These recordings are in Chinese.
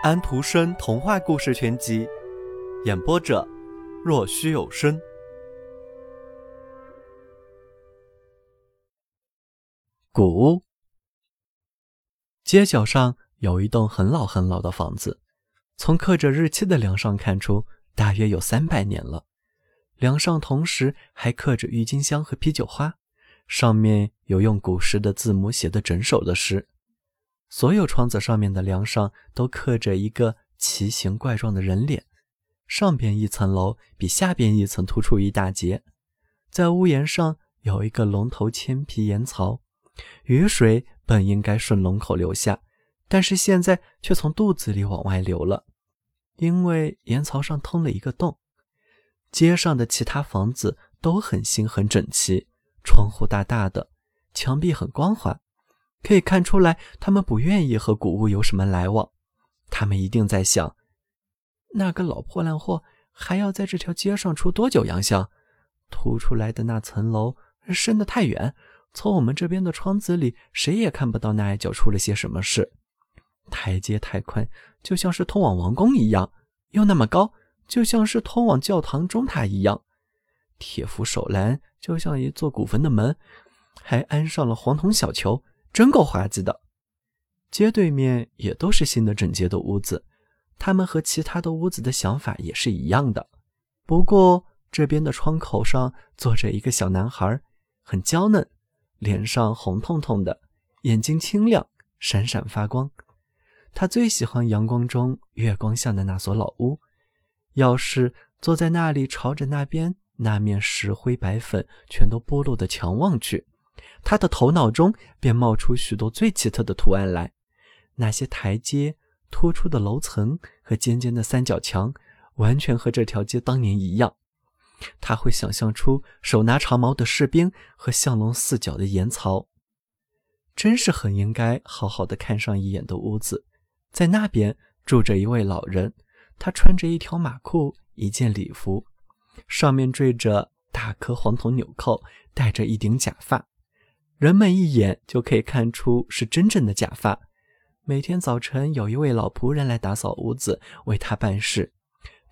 安徒生童话故事全集，演播者：若虚有声。古屋，街角上有一栋很老很老的房子，从刻着日期的梁上看出，大约有三百年了。梁上同时还刻着郁金香和啤酒花，上面有用古时的字母写的整首的诗。所有窗子上面的梁上都刻着一个奇形怪状的人脸，上边一层楼比下边一层突出一大截，在屋檐上有一个龙头铅皮檐槽，雨水本应该顺龙口流下，但是现在却从肚子里往外流了，因为檐槽上通了一个洞。街上的其他房子都很新很整齐，窗户大大的，墙壁很光滑。可以看出来，他们不愿意和古物有什么来往。他们一定在想，那个老破烂货还要在这条街上出多久洋相？凸出来的那层楼伸得太远，从我们这边的窗子里，谁也看不到那一角出了些什么事。台阶太宽，就像是通往王宫一样；又那么高，就像是通往教堂钟塔一样。铁扶手栏就像一座古坟的门，还安上了黄铜小球。真够滑稽的，街对面也都是新的整洁的屋子，他们和其他的屋子的想法也是一样的。不过这边的窗口上坐着一个小男孩，很娇嫩，脸上红彤彤的，眼睛清亮，闪闪发光。他最喜欢阳光中月光下的那所老屋，要是坐在那里，朝着那边那面石灰白粉全都剥落的墙望去。他的头脑中便冒出许多最奇特的图案来，那些台阶、突出的楼层和尖尖的三角墙，完全和这条街当年一样。他会想象出手拿长矛的士兵和像龙似角的岩槽，真是很应该好好的看上一眼的屋子。在那边住着一位老人，他穿着一条马裤，一件礼服，上面缀着大颗黄铜纽扣，戴着一顶假发。人们一眼就可以看出是真正的假发。每天早晨有一位老仆人来打扫屋子，为他办事。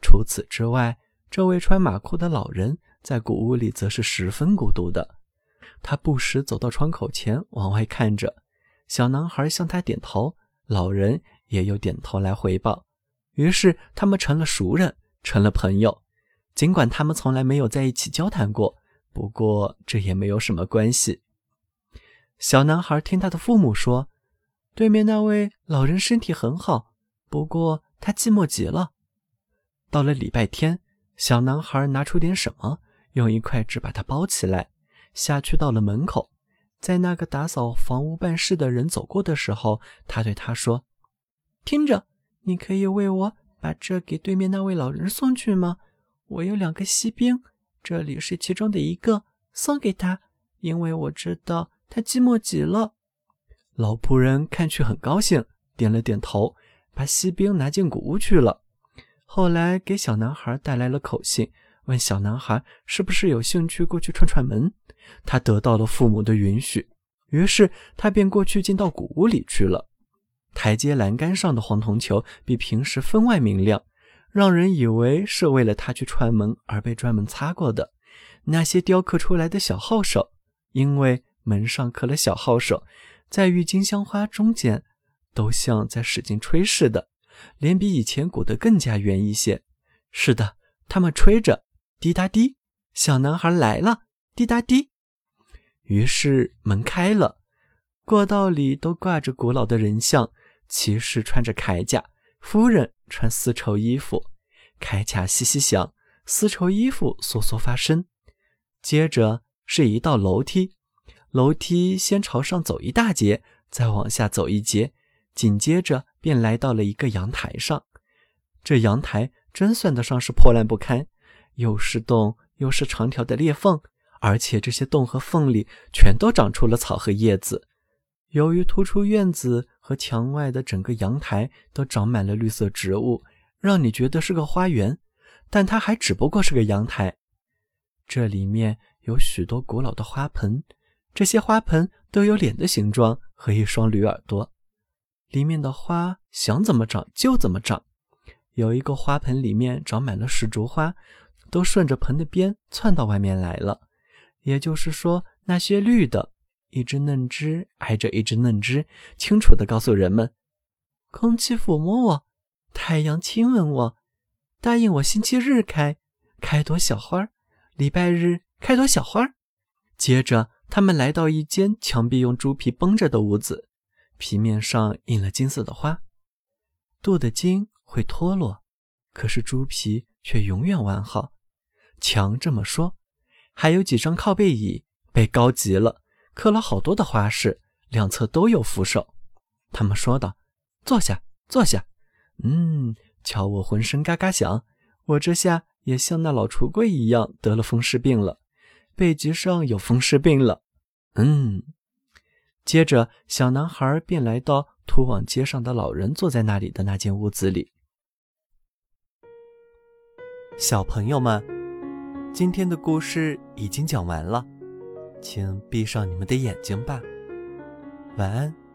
除此之外，这位穿马裤的老人在古屋里则是十分孤独的。他不时走到窗口前往外看着，小男孩向他点头，老人也有点头来回报。于是他们成了熟人，成了朋友。尽管他们从来没有在一起交谈过，不过这也没有什么关系。小男孩听他的父母说，对面那位老人身体很好，不过他寂寞极了。到了礼拜天，小男孩拿出点什么，用一块纸把它包起来，下去到了门口。在那个打扫房屋办事的人走过的时候，他对他说：“听着，你可以为我把这给对面那位老人送去吗？我有两个锡兵，这里是其中的一个，送给他，因为我知道。”他寂寞极了，老仆人看去很高兴，点了点头，把锡兵拿进谷屋去了。后来给小男孩带来了口信，问小男孩是不是有兴趣过去串串门。他得到了父母的允许，于是他便过去进到谷屋里去了。台阶栏杆上的黄铜球比平时分外明亮，让人以为是为了他去串门而被专门擦过的。那些雕刻出来的小号手，因为。门上刻了小号手，在郁金香花中间，都像在使劲吹似的，脸比以前鼓得更加圆一些。是的，他们吹着，滴答滴，小男孩来了，滴答滴。于是门开了，过道里都挂着古老的人像，骑士穿着铠甲，夫人穿丝绸衣服，铠甲嘻嘻响，丝绸衣服嗦嗦发声。接着是一道楼梯。楼梯先朝上走一大截，再往下走一截，紧接着便来到了一个阳台上。这阳台真算得上是破烂不堪，又是洞又是长条的裂缝，而且这些洞和缝里全都长出了草和叶子。由于突出院子和墙外的整个阳台都长满了绿色植物，让你觉得是个花园，但它还只不过是个阳台。这里面有许多古老的花盆。这些花盆都有脸的形状和一双驴耳朵，里面的花想怎么长就怎么长。有一个花盆里面长满了石竹花，都顺着盆的边窜到外面来了。也就是说，那些绿的，一只嫩枝挨着一只嫩枝，清楚地告诉人们：空气抚摸我，太阳亲吻我，答应我星期日开开朵小花，礼拜日开朵小花。接着，他们来到一间墙壁用猪皮绷着的屋子，皮面上印了金色的花，镀的金。会脱落，可是猪皮却永远完好。墙这么说，还有几张靠背椅被高级了，刻了好多的花式，两侧都有扶手。他们说道：“坐下，坐下。”嗯，瞧我浑身嘎嘎响，我这下也像那老橱柜一样得了风湿病了，背脊上有风湿病了。嗯，接着小男孩便来到通往街上的老人坐在那里的那间屋子里。小朋友们，今天的故事已经讲完了，请闭上你们的眼睛吧，晚安。